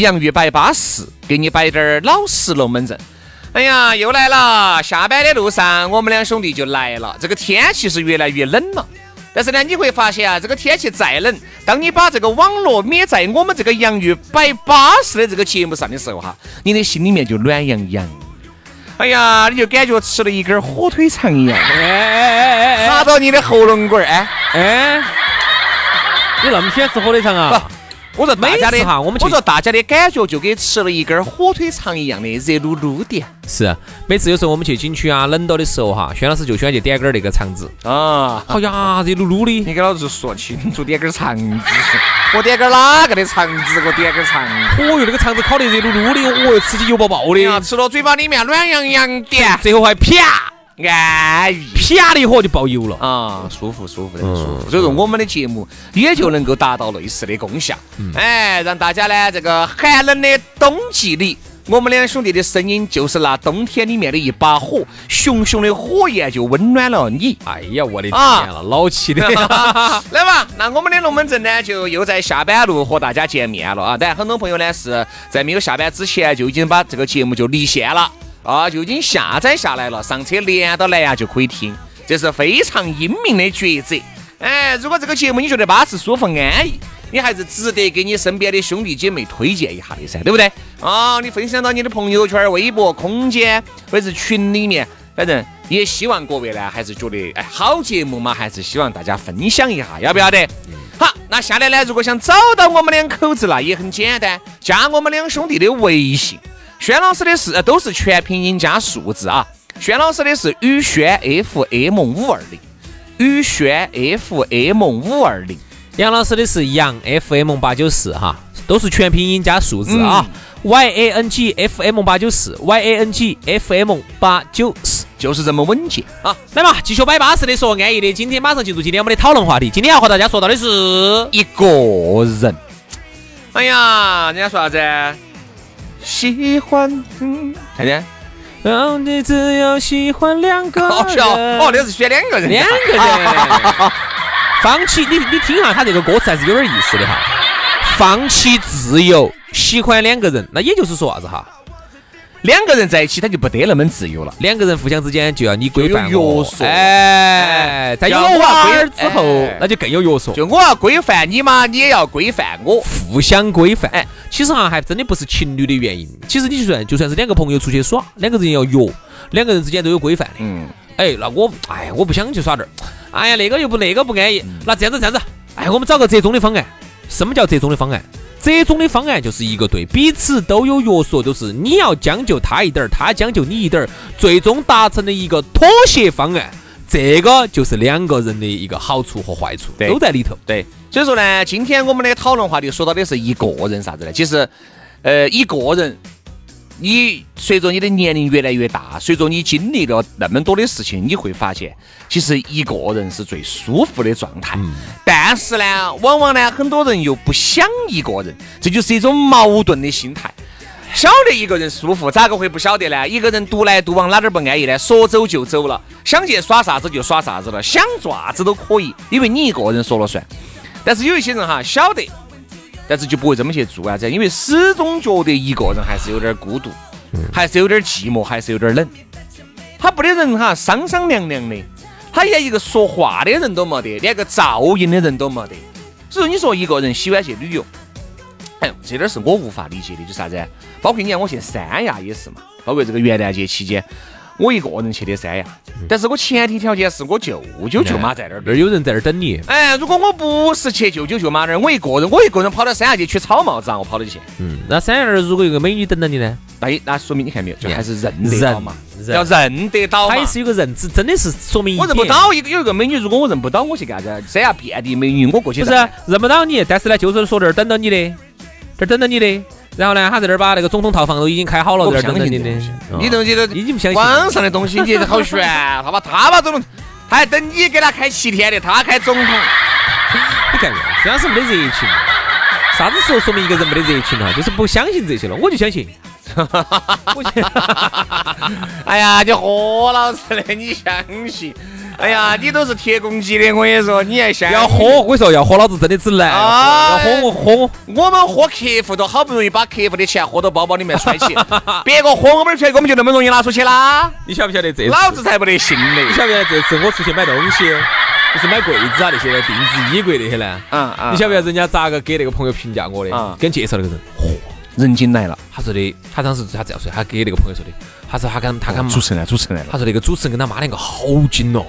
洋芋摆巴适，给你摆点儿老实龙门阵。哎呀，又来了！下班的路上，我们两兄弟就来了。这个天气是越来越冷了，但是呢，你会发现啊，这个天气再冷，当你把这个网络免在我们这个洋芋摆巴适的这个节目上的时候哈，你的心里面就暖洋洋。哎呀，你就感觉吃了一根火腿肠一样，哎哎哎哎，卡到你的喉咙管儿，哎哎，你那么喜欢吃火腿肠啊？我说大家的哈，我们我说大家的感觉就跟吃了一根火腿肠一样的热噜噜的。是，每次有时候我们去景区啊，冷到的时候哈，轩老师就喜欢去点根那个肠子啊。好呀，热噜噜的。你给老子说清楚，点根肠子。我点根哪个的肠子？我点根肠。哦哟，那个肠子烤的热噜噜的，哦哟，吃起油爆爆的，吃到嘴巴里面暖洋洋的，最后还啪。安逸，啪的一火就爆油了啊，舒服舒服的舒服。所以说我们的节目也就能够达到类似的功效，哎，让大家呢这个寒冷的冬季里，我们两兄弟的声音就是那冬天里面的一把火，熊熊的火焰就温暖了你。哎呀，我的天了，老气的。来吧，那我们的龙门阵呢，就又在下班路和大家见面了啊！但很多朋友呢是在没有下班之前就已经把这个节目就离线了。啊，就已经下载下来了，上车连到蓝牙就可以听，这是非常英明的抉择。哎，如果这个节目你觉得巴适、舒服、安逸，你还是值得给你身边的兄弟姐妹推荐一下的噻，对不对？啊，你分享到你的朋友圈、微博、空间或者是群里面，反正也希望各位呢，还是觉得哎好节目嘛，还是希望大家分享一下，要不要得？好，那下来呢，如果想找到我们两口子，那也很简单，加我们两兄弟的微信。轩老师的是都是全拼音加数字啊！轩老师的是宇轩 FM 五二零，宇轩 FM 五二零。杨老师的是杨 FM 八九四哈，都是全拼音加数字啊！Y A N G F M 八九四，Y A N G F M 八九四，就是这么稳健啊！来嘛，继续摆巴适的说安逸的。今天马上进入今天我们的讨论话题。今天要和大家说到的是一个人。哎呀，人家说啥子？喜欢，嗯看见？让你只有喜欢两个人。好笑哦，那是选两个人，两个人。放弃你，你听下他这个歌词还是有点意思的哈。放弃自由，喜欢两个人，那也就是说啥子哈？两个人在一起，他就不得那么自由了。两个人互相之间就要你规范我，约束。哎，在有娃儿之后，那就更有约束。就我要规范你嘛，你也要规范我，互相规范。哎，其实哈，还真的不是情侣的原因。其实你就算就算是两个朋友出去耍，两个人要约，两个人之间都有规范的。嗯。哎，那我哎，我不想去耍这儿。哎呀，那个又不那个不安逸。那这样子这样子，哎，我们找个折中的方案。什么叫折中的方案？折中的方案就是一个对彼此都有约束，就是你要将就他一点儿，他将就你一点儿，最终达成的一个妥协方案。这个就是两个人的一个好处和坏处都在里头。对，所以说呢，今天我们的讨论话题说到的是一个人啥子呢？其实，呃，一个人。你随着你的年龄越来越大，随着你经历了那么多的事情，你会发现，其实一个人是最舒服的状态。但但是呢，往往呢，很多人又不想一个人，这就是一种矛盾的心态。晓得一个人舒服，咋个会不晓得呢？一个人独来独往，哪点不安逸呢？说走就走了，想去耍啥子就耍啥子了，想做啥子都可以，因为你一个人说了算。但是有一些人哈，晓得。但是就不会这么去做啊！这因为始终觉得一个人还是有点孤独，还是有点寂寞，还是有点冷。他不得人哈，商商量量的，他连一个说话的人都没得，连个噪音的人都没得。所以你说一个人喜欢去旅游，哎，这点是我无法理解的，就是啥子？包括你看我去三亚也是嘛，包括这个元旦节期间。我一个人去的三亚，但是我前提条件是我舅舅舅妈在那儿，那儿有人在那儿等你。哎，如果我不是去舅舅舅妈那儿，我一个人，我一个人跑到三亚去取草帽子啊，我跑得去。嗯，那三亚那儿如果有个美女等到你呢？那那说明你看没有，就还是认得到嘛，要认得到嘛。还是有个认知，真的是说明我认不到一个有一个美女，如果我认不到，我去干啥子？三亚遍地美女，我过去不是认不到你，但是呢，就是说这儿等到你的，这儿等到你的。然后呢，他在这儿把那个总统套房都已经开好了，在这儿等着你的。你东西都已经不相信网上的东西，你好悬。他把他把总统，他还等你给他开七天的，他开总统。你看，这样是没得热情。啥子时候说明一个人没得热情了？就是不相信这些了。我就相信。哎呀，你何老师的，你相信？哎呀，你都是铁公鸡的，我跟你说，你还想要喝？我跟你说，要喝，老子真的只来。要喝我喝我，我们喝客户都好不容易把客户的钱喝到包包里面揣起，别个喝我们的钱，我们就那么容易拿出去啦？你晓不晓得这？老子才不得信呢！你晓不晓得这次我出去买东西，就是买柜子啊那些定制衣柜那些呢？嗯嗯。你晓不晓得人家咋个给那个朋友评价我的？跟介绍那个人，嚯，人精来了。他说的，他当时他这样说，他给那个朋友说的，他说他跟他跟主持人来主持人来了，他说那个主持人跟他妈两个好精哦。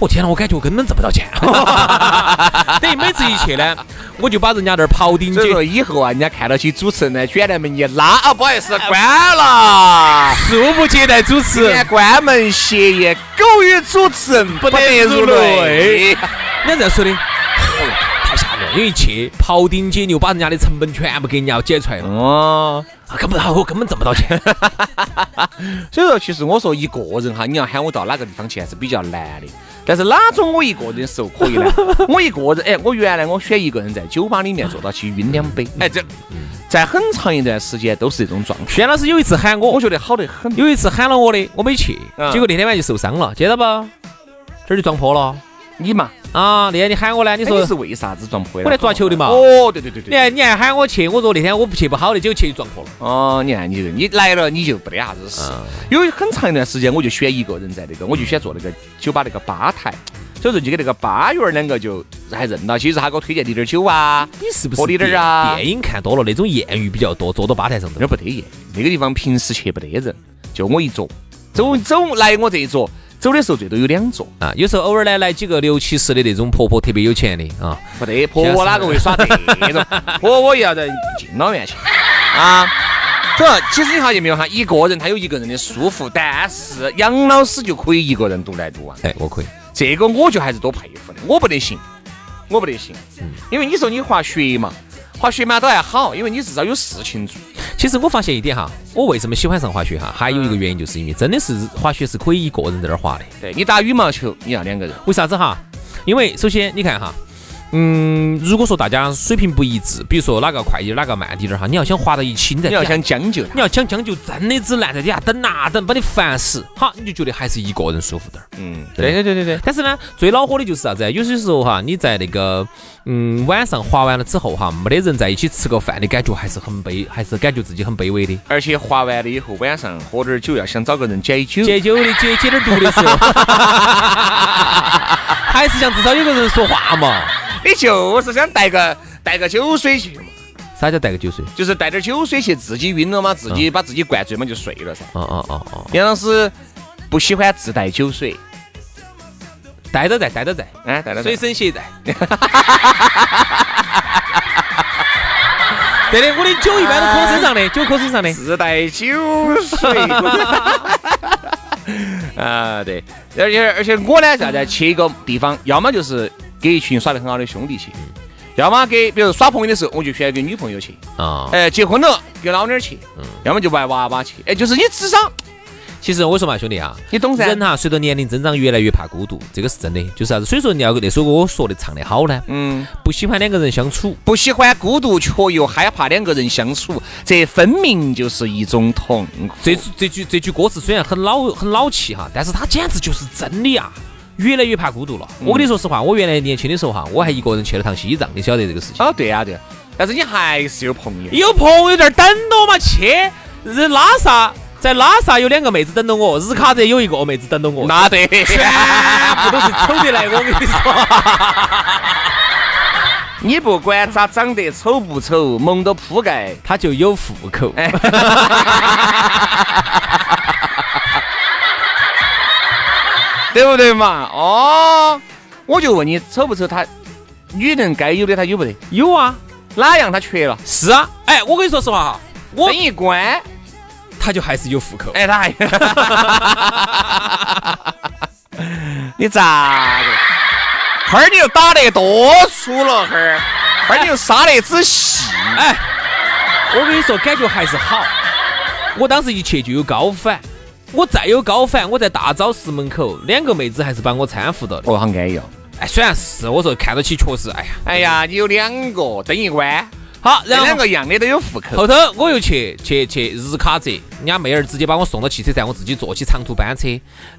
我天呐，我感觉我根本挣不到钱。等于每次一去呢，我就把人家那儿刨丁解。所以以后啊，人家看到起主持人呢，卷帘门一拉啊，不好意思，关了，恕不接待主持人，关门歇业，狗与主持人不得入内。人家这样说的，因为去庖丁解牛，把人家的成本全部给人家解出来了。哦。根本我根本挣不到钱，所以说，其实我说一个人哈，你要喊我到哪个地方去还是比较难的。但是哪种我一个人的时候可以呢？我一个人，哎，我原来我选一个人在酒吧里面坐到去晕两杯，哎，这在很长一段时间都是这种状态。轩老师有一次喊我，我觉得好得很。有一次喊了我的，我没去，结果那天晚上就受伤了，记得不？这儿就撞破了。你嘛啊，那天你喊我呢，你说你是为啥子撞破的？我来抓球的嘛。哦，对对对对。你看，你还喊我去，我说那天我不去不好的，结果去撞破了。哦，你看你你来了，你就不得啥子事。有很长一段时间，我就选一个人在那个，我就选坐那个酒吧那个吧台，所以说就跟那个吧员两个就还认到，其实他给我推荐滴点酒啊，你是不是喝点啊？电影看多了，那种艳遇比较多，坐到吧台上那不得艳。那个地方平时去不得人，就我一桌，走走来我这一坐。走的时候最多有两座啊，有时候偶尔呢来几个六七十的那种婆婆特别有钱的啊，不得婆婆哪个会耍这种？婆婆也要在敬老院去 啊。这其实你发现没有哈，一个人他有一个人的舒服，但是杨老师就可以一个人独来独往。哎，我可以，这个我就还是多佩服的，我不得行，我不得行，因为你说你滑雪嘛。滑雪嘛都还好，因为你至少有事情做。其实我发现一点哈，我为什么喜欢上滑雪哈，还有一个原因就是因为真的是滑雪是可以一个人在那儿滑的。对你打羽毛球你要两个人，为啥子哈？因为首先你看哈。嗯，如果说大家水平不一致，比如说哪个快点，哪个慢滴点儿哈，你要想滑到一起，你你要想将就，你要想将就，真的只难在底下等啊等，把你烦死。好，你就觉得还是一个人舒服点儿。嗯，对对对对对。但是呢，最恼火的就是啥子？有些时候哈，你在那个嗯晚上滑完了之后哈，没得人在一起吃个饭的感觉，还是很卑，还是感觉自己很卑微的。而且滑完了以后，晚上喝点酒，要想找个人解酒，解酒的解解点毒的时候，还是想至少有个人说话嘛。你 就是想带个带个酒水去嘛？啥叫带个酒水？就是带点酒水去，自己晕了嘛，自己把自己灌醉嘛，就睡了噻。哦哦哦哦。杨老师不喜欢自带酒水，带着在，带着在，哎，带着随身携带。对的，我的酒一般都搁身上的，酒搁身上的，自带酒水。啊，对，而且而且我呢，啥子？去一个地方，要么就是。给一群耍得很好的兄弟去，要么给，比如耍朋友的时候，我就选跟女朋友去啊。哎，结婚了给老娘去，要么就玩娃娃去。哎，就是你智商。其实我说嘛，兄弟啊，你懂噻。人哈，随着年龄增长，越来越怕孤独，这个是真的。就是啥子？所以说你要那首歌我说的唱的好呢。嗯。不喜欢两个人相处，不喜欢孤独，却又害怕两个人相处，这分明就是一种痛苦。这这句这句歌词虽然很老很老气哈，但是它简直就是真理啊。越来越怕孤独了。我跟你说实话，我原来年轻的时候哈，我还一个人去了趟西藏，你晓得这个事情？哦，对呀，对。但是你还是有朋友，有朋友在等着嘛？去日拉萨，在拉萨有两个妹子等着我，日喀则有一个妹子等着我。那对，全部都是丑的来，我跟你说。你不管咋长得丑不丑，蒙到铺盖，他就有户口。对不对嘛？哦，我就问你，丑不丑？他女人该有的他有不得？有啊，哪样他缺了？是啊。哎，我跟你说实话哈，我灯一关，他就还是有户口。哎，他还，你咋个？哈儿你又打得多粗了，哈儿，哈儿你又杀得仔细。哎，我跟你说，感觉还是好。我当时一去就有高反，我再有高反，我在大昭寺门口，两个妹子还是把我搀扶到的。哦，好安逸哦。哎，虽然是我说看到起确实，哎呀，哎呀，你有两个灯一关，好，然后两个一样的都有户口。后头我又去去去日喀则，人家妹儿直接把我送到汽车站，我自己坐起长途班车，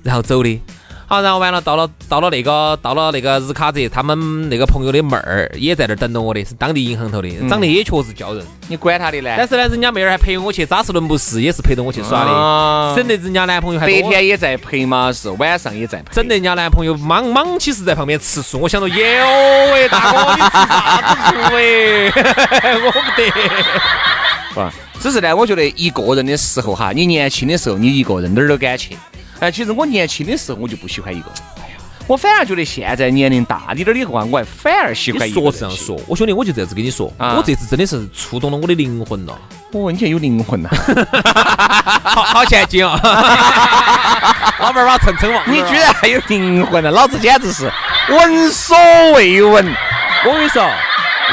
然后走的。好，然后完了，到了到了那个到了那个日喀则，他们那个朋友的妹儿也在那儿等着我的，是当地银行头的，长得也确实叫人。你管他的呢？但是呢，人家妹儿还陪我去扎斯伦布寺，也是陪着我去耍的，省得人家男朋友还白天也在陪嘛，是晚上也在陪，整得人家男朋友莽莽起是在旁边吃素。我想到，耶哦喂，大哥，你吃啥子素喂？我不得。不，只是呢，我觉得一个人的时候哈，你年轻的时候你一个人哪儿都敢去。哎，其实我年轻的时候我就不喜欢一个。哎呀，我反而觉得现在年龄大一点的话，我还反而喜欢一个。说这样说，我兄弟，我就这样子跟你说，我这次真的是触动了我的灵魂了。哦，你现在有灵魂呐！好好前进哦！老板把蹭蹭嘛，你居然还有灵魂了，老子简直是闻所未闻。我跟你说，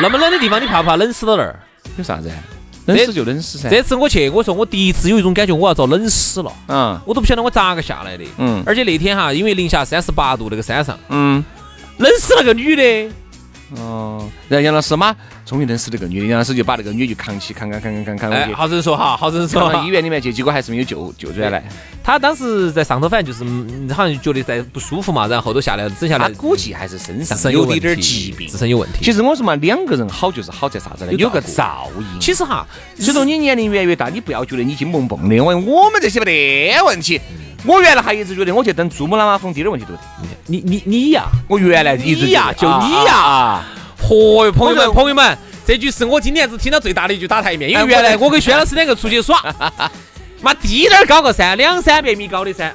那么冷的地方，你怕不怕冷死到那儿？有啥子？冷死就冷死噻！这次我去，我说我第一次有一种感觉，我要遭冷死了。嗯，我都不晓得我咋个下来的。嗯，而且那天哈，因为零下三十八度，那个山上，嗯，冷死了个女的。哦，然后杨老师嘛，终于认识那个女的，杨老师就把那个女就扛起，扛扛扛扛扛扛过去。好生说哈，好生说。到医院里面去，结果还是没有救救出来。他当时在上头，反正就是好像觉得在不舒服嘛，然后后头下来整下来。估计还是身上有点点疾病，自身有问题。其实我说嘛，两个人好就是好在啥子呢？有个照应。其实哈，随着你年龄越来越大，你不要觉得你金蹦蹦的，我我们这些没得问题。我原来还一直觉得我去登珠穆朗玛峰，一点问题都没得。你你你呀，我原来一直呀，就你呀。嚯哟，朋友们，朋友们，这句是我今年子听到最大的一句打台面，因为原来我跟轩老师两个出去耍，妈低点儿高个山，两三百米高的山。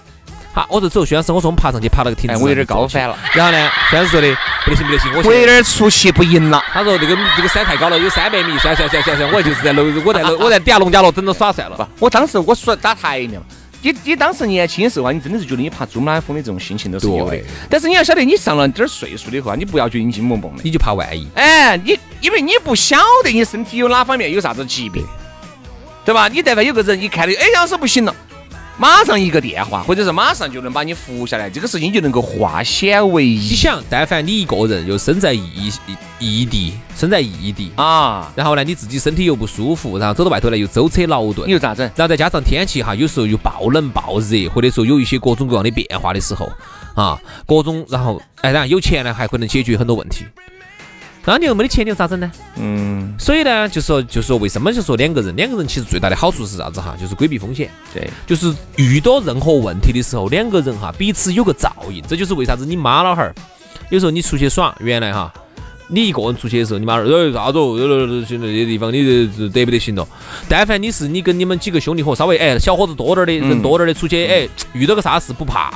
好，我说走，轩老师，我说我们爬上去爬那个亭子，我有点高反了。然后呢，轩老师说的不得行不得行，我有点出气不赢了。他说这个这个山太高了，有三百米，算算算算算，我就是在楼，我在楼，我在底下农家乐等着耍算了。不，我当时我说打台面。你你当时年轻的时候啊，你真的是觉得你爬珠穆朗玛峰的这种心情都是有的。但是你要晓得，你上了点儿岁数的话，你不要觉得你金蹦蹦的，你就怕万一。哎，你因为你不晓得你身体有哪方面有啥子疾病，对吧？你但凡有个人一看到，哎，要是不行了。马上一个电话，或者是马上就能把你扶下来，这个事情就能够化险为夷。你想，但凡你一个人又身在异异地，身在异地啊，然后呢，你自己身体又不舒服，然后走到外头来又舟车劳顿，你又咋整？然后再加上天气哈，有时候又暴冷暴热，或者说有一些各种各样的变化的时候啊，各种，然后哎，然后有钱呢，还可能解决很多问题。那你又没得钱，你又咋整呢？嗯，所以呢，就说就说为什么就说两个人，两个人其实最大的好处是啥子哈？就是规避风险。对，就是遇到任何问题的时候，两个人哈彼此有个照应。这就是为啥子你妈老汉儿有时候你出去耍，原来哈你一个人出去的时候，你妈儿呃啥子哦，现在这地方你得不得行了？但凡你是你跟你们几个兄弟伙稍微哎小伙子多点儿的人多点儿的出去哎，遇到个啥事不怕。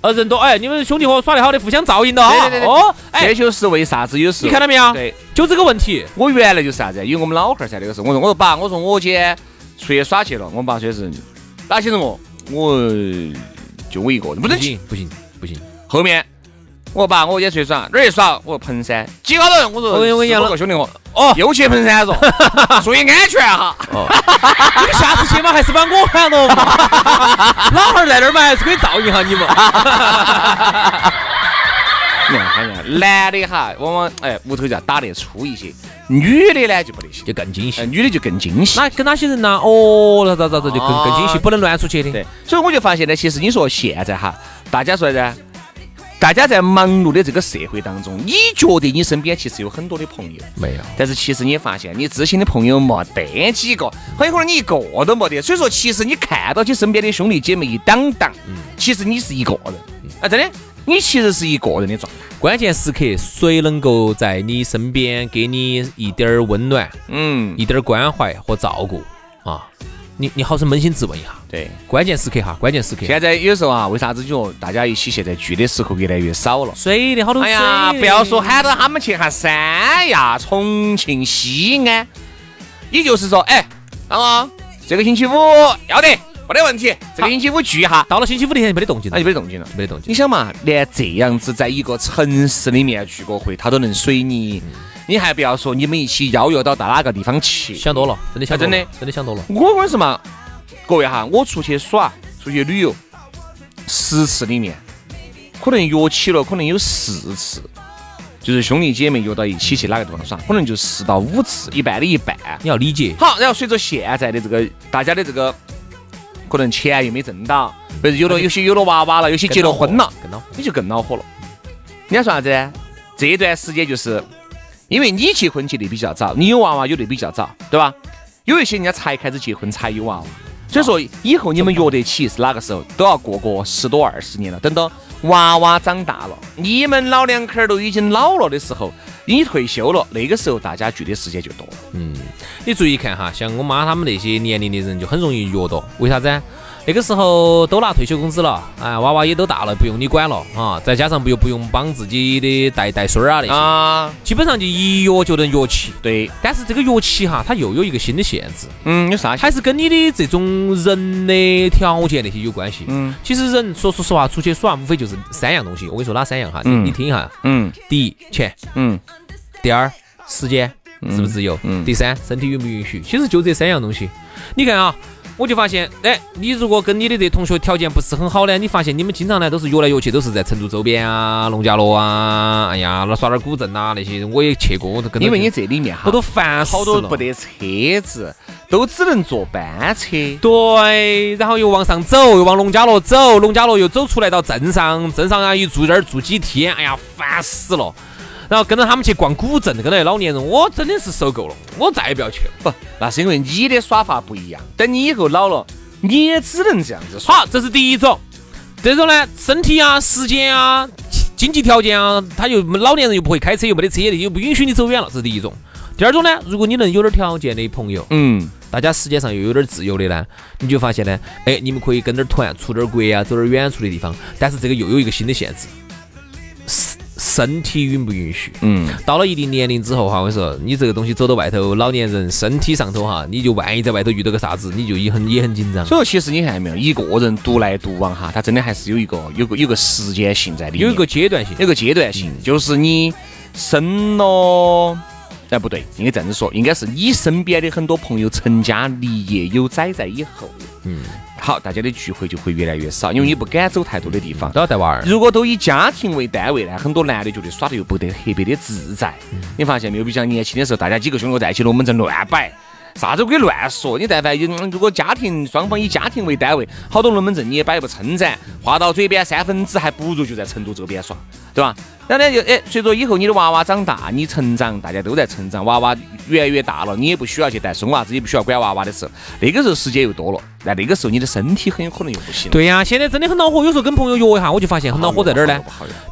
呃，人多哎，你们兄弟伙耍得好的，互相照应的哈。哦，这就是为啥子有时你看到没有？对，就这个问题。我原来就是啥子？因为我们老汉儿噻，那个时候，我说我说爸，我说我今天出去耍去了。我爸说是哪些人哦？我就我一个人，不能行，不行，不行。后面。我爸，我今天出去耍，哪儿去耍？我说彭山，几个人？我说我跟杨个兄弟伙，哦，又去彭山了，注意安全哈。哦，你下次去嘛，还是把我喊了嘛。老汉儿在那儿嘛，还是可以照应下你们。你看，男的哈，往往哎屋头就要打得粗一些，女的呢就不得行，就更精细，女的就更精细。那跟哪些人呢？哦，那咋咋咋就更更精细，不能乱出去的。对，所以我就发现呢，其实你说现在哈，大家说呢？大家在忙碌的这个社会当中，你觉得你身边其实有很多的朋友没有？但是其实你发现，你知心的朋友没得几个，很有可能你一个都没得。所以说，其实你看到起身边的兄弟姐妹一档档，其实你是一个人啊！真的，你其实是一个人的状态。关键时刻，谁能够在你身边给你一点儿温暖，嗯，一点儿关怀和照顾啊？你你好生扪心自问一下。对。关键时刻哈，关键时刻。现在有时候啊，为啥子就大家一起现在聚的时候越来越少了？水的好多。哎呀，不要说喊到他们去哈三亚、重庆、西安，也就是说，哎，老公，这个星期五要得。没得问题，这个星期五聚一下，到了星期五那天没得动静了，那就没得动静了，没得动静。你想嘛，连这样子在一个城市里面聚个会，他都能随你，你还不要说你们一起邀约到到哪个地方去？想多了，真的想真的真的想多了。我跟你说嘛，各位哈，我出去耍、出去旅游，十次里面可能约起了，可能有四次，就是兄弟姐妹约到一起去哪个地方耍，可能就四到五次，一半的一半。你要理解。好，然后随着现在的这个大家的这个。可能钱又没挣到，或者有了有些有了娃娃了，有些结了婚了，更恼你就更恼火了。你要说啥子？这段时间就是因为你结婚结的比较早，你有娃娃有的比较早，对吧？有一些人家才开始结婚才有娃娃，所以说以后你们约得起是哪个时候？都要过个十多二十年了。等到娃娃长大了，你们老两口都已经老了的时候，你退休了，那个时候大家聚的时间就多了。嗯。你注意看哈，像我妈他们那些年龄的人就很容易约到，为啥子？那个时候都拿退休工资了，哎，娃娃也都大了，不用你管了啊，再加上不又不用帮自己的带带孙儿啊那些，啊，基本上就一约就能约起。对，但是这个约起哈，它又有一个新的限制。嗯，有啥？还是跟你的这种人的条件那些有关系。嗯，其实人说说实话，出去耍无非就是三样东西。我跟你说哪三样哈？你你听一下。嗯。第一，钱。嗯。第二，时间。自不自由？嗯。第三，身体允不允许？其实就这三样东西。你看啊，我就发现，哎，你如果跟你的这同学条件不是很好呢，你发现你们经常呢都是约来约去，都是在成都周边啊、农家乐啊，哎呀，那耍点古镇啊那些，我也去过，我都跟。因为你这里面哈，我都烦好多不得车子，都只能坐班车。对，然后又往上走，又往农家乐走，农家乐又走出来到镇上，镇上啊一住这儿住几天，哎呀，烦死了。然后跟着他们去逛古镇，跟那老年人，我真的是受够了，我再也不要去了。不，那是因为你的耍法不一样。等你以后老了，你也只能这样子耍。好，这是第一种。这种呢，身体啊、时间啊、经济条件啊，他又老年人又不会开车，又没得车的，又不允许你走远了，这是第一种。第二种呢，如果你能有点条件的朋友，嗯，大家时间上又有点自由的呢，你就发现呢，哎，你们可以跟点团，出点国啊，走点远处的地方。但是这个又有一个新的限制。身体允不允许？嗯，到了一定年龄之后哈，我跟你说，你这个东西走到外头，老年人身体上头哈，你就万一在外头遇到个啥子，你就也很也很紧张。所以说，其实你看到没有，一个人独来独往哈，他真的还是有一个有个有个时间性在里面，有一个阶段性，有个阶段性，就是你生了，哎不对，应该这样子说，应该是你身边的很多朋友成家立业有崽在以后，嗯。好，大家的聚会就会越来越少，因为你不敢走太多的地方，都要带娃儿。如果都以家庭为单位呢，很多男的觉得耍的又不得特别的自在。你发现没有？比如像年轻的时候，大家几个兄弟在一起，龙门阵乱摆，啥子可以乱说。你但凡有，如果家庭双方以家庭为单位，好多龙门阵你也摆不称展，话到嘴边三分纸，还不如就在成都周边耍，对吧？然后呢，就哎，随着以后你的娃娃长大，你成长，大家都在成长，娃娃越来越大了，你也不需要去带孙娃子，也不需要管娃娃的时候，那个时候时间又多了，那那个时候你的身体很有可能又不行。对呀，现在真的很恼火，有时候跟朋友约一下，我就发现很恼火在哪儿呢？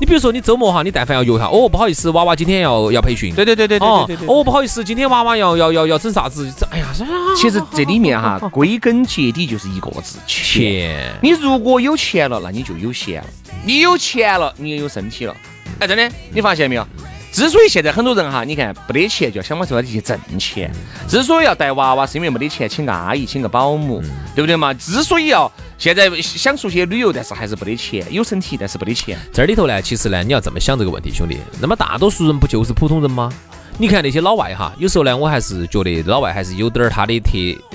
你比如说你周末哈，你但凡要约一下，哦，不好意思，娃娃今天要要培训。对对对对对对对。哦，不好意思，今天娃娃要要要要整啥子？哎呀，其实这里面哈，归根结底就是一个字：钱。你如果有钱了，那你就有闲了；你有钱了，你也有身体了。哎，真的，你发现没有？之所以现在很多人哈，你看没得钱，就要想方设法的去挣钱。之所以要带娃娃，是因为没得钱请个阿姨，请个保姆，对不对嘛？之所以要现在想出去旅游，但是还是没得钱，有身体但是没得钱。这里头呢，其实呢，你要这么想这个问题，兄弟。那么大多数人不就是普通人吗？你看那些老外哈，有时候呢，我还是觉得老外还是有点儿他的特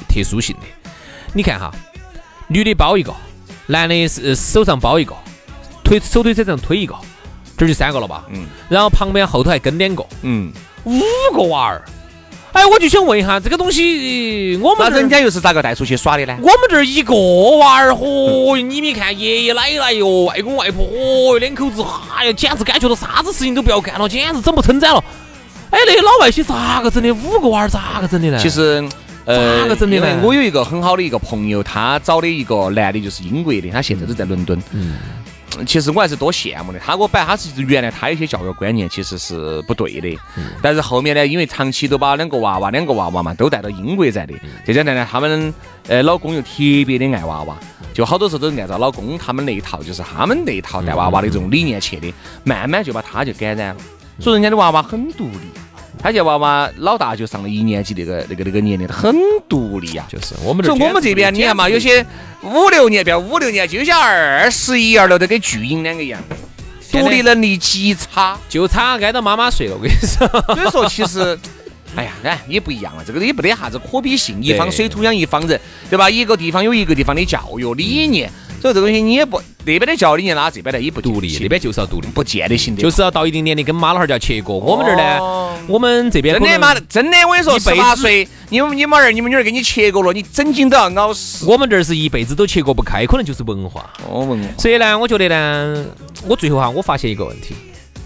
特殊性的。你看哈，女的包一个，男的是手上包一个，推手推车上推一个。这就三个了吧，嗯，然后旁边后头还跟两个，嗯，五个娃儿，哎，我就想问一下，这个东西我们那人家又是咋个带出去耍的呢？我们这儿一个娃儿，嚯，你没看爷爷奶奶哟，外公外婆，嚯，两口子，哎呀，简直感觉到啥子事情都不要干了，简直整不撑展了。哎，那些老外些咋个整的？五个娃儿咋个整的呢？其实，呃，咋个整的呢？我有一个很好的一个朋友，他找的一个男的，就是英国的，他现在都在伦敦。嗯。其实我还是多羡慕的。他给我摆，他是原来他有些教育观念其实是不对的，但是后面呢，因为长期都把两个娃娃、两个娃娃嘛都带到英国在的，再加上呢，他们呃老公又特别的爱娃娃，就好多时候都是按照老公他们那一套，就是他们那一套带娃娃的这种理念去的，慢慢就把他就感染了。所以人家的娃娃很独立。他家娃娃老大就上了一年级，那个那个那个年龄很独立呀。就是我们这，我们这边你看嘛，有些五六年不要五六年级，有些二十一二了都跟巨婴两个一样，独立能力极差，就差挨到妈妈睡了。我跟你说，所以说其实，哎呀，哎也不一样了，这个也不得啥子可比性，一方水土养一方人，对吧？一个地方有一个地方的教育理念。所以这个东西你也不那边的教理念拉这边的也不独立，那边就是要独立，不见得行的，就是要到一定年龄跟妈老汉儿就要切割。我们这儿呢，我们这边真的妈的真的我跟你说，十八岁，你们你们儿你们女儿给你切割了，你整经都要熬死。我们这儿是一辈子都切割不开，可能就是文化。哦，文化。所以呢，我觉得呢，我最后哈，我发现一个问题，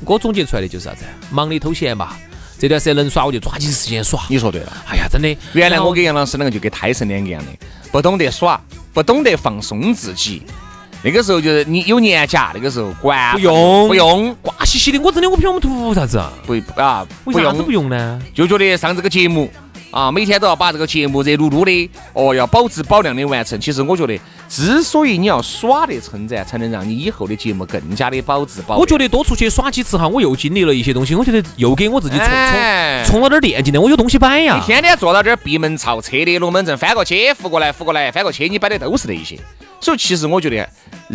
我总结出来的就是啥子？忙里偷闲吧。这段时间能耍我就抓紧时间耍。你说对了。哎呀，真的，原来我跟杨老师两个就跟胎神两个一样的，不懂得耍，不懂得放松自己。那个时候就是你有年假，那个时候管不用不用瓜兮兮的。我真的我不晓得我们图啥子啊？不啊？为啥子不用呢？就觉得上这个节目啊，每天都要把这个节目热噜噜的哦，要保质保量的完成。其实我觉得，之所以你要耍得称赞，才能让你以后的节目更加的保质保。我觉得多出去耍几次哈，我又经历了一些东西，我觉得又给我自己充充充了点电进来，我有东西摆呀。你天天坐到这儿闭门造车的龙门阵，翻过去扶过来，扶过来翻过去，你摆的都是那一些。所以其实我觉得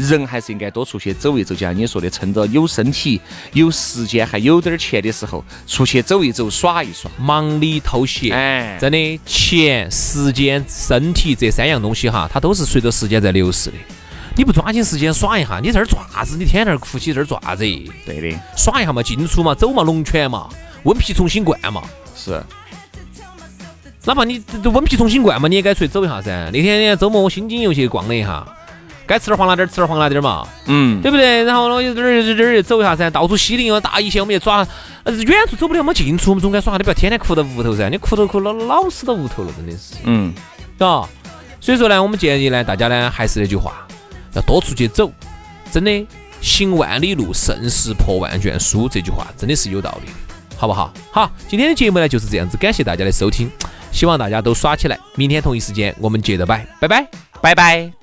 人还是应该多出去走一走，就像你说的，趁着有身体、有时间、还有点钱的时候，出去走一走、耍一耍，忙里偷闲。哎，真的，钱、时间、身体这三样东西哈，它都是随着时间在流逝的。你不抓紧时间耍一下，你在这儿做啥子？你天天在这儿哭起这儿做啥子？对的，耍一下嘛，进出嘛，走嘛，龙泉嘛，温皮重新灌嘛。是。哪怕你温皮重新灌嘛，你也该出去走一下噻。那天周末我心经又去逛了一下。该吃点黄辣点，吃点黄辣点嘛，嗯，对不对？然后呢，这儿这儿走一下噻，到处西宁大一些，我们去抓。远处走不了，我们近处我们总该耍。你不要天天哭到屋头噻，你哭都哭老老死到屋头了，真的是。嗯，是吧？所以说呢，我们建议呢，大家呢还是那句话，要多出去走。真的，行万里路，胜似破万卷书。这句话真的是有道理，好不好？好，今天的节目呢就是这样子，感谢大家的收听，希望大家都耍起来。明天同一时间我们接着摆，拜拜，拜拜。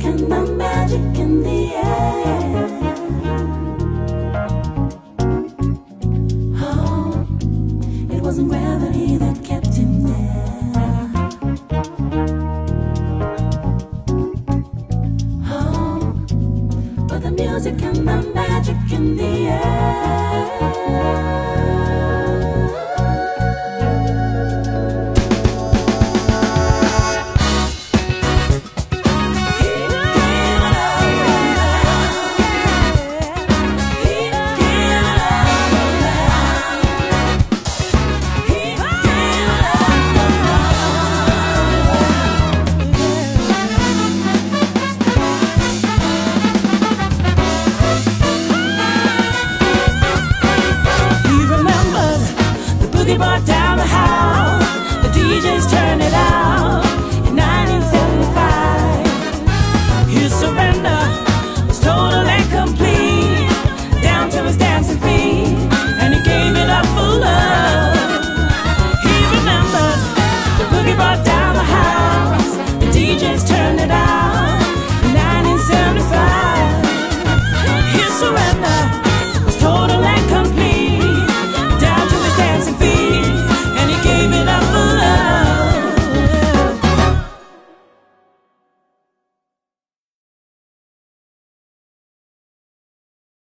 come on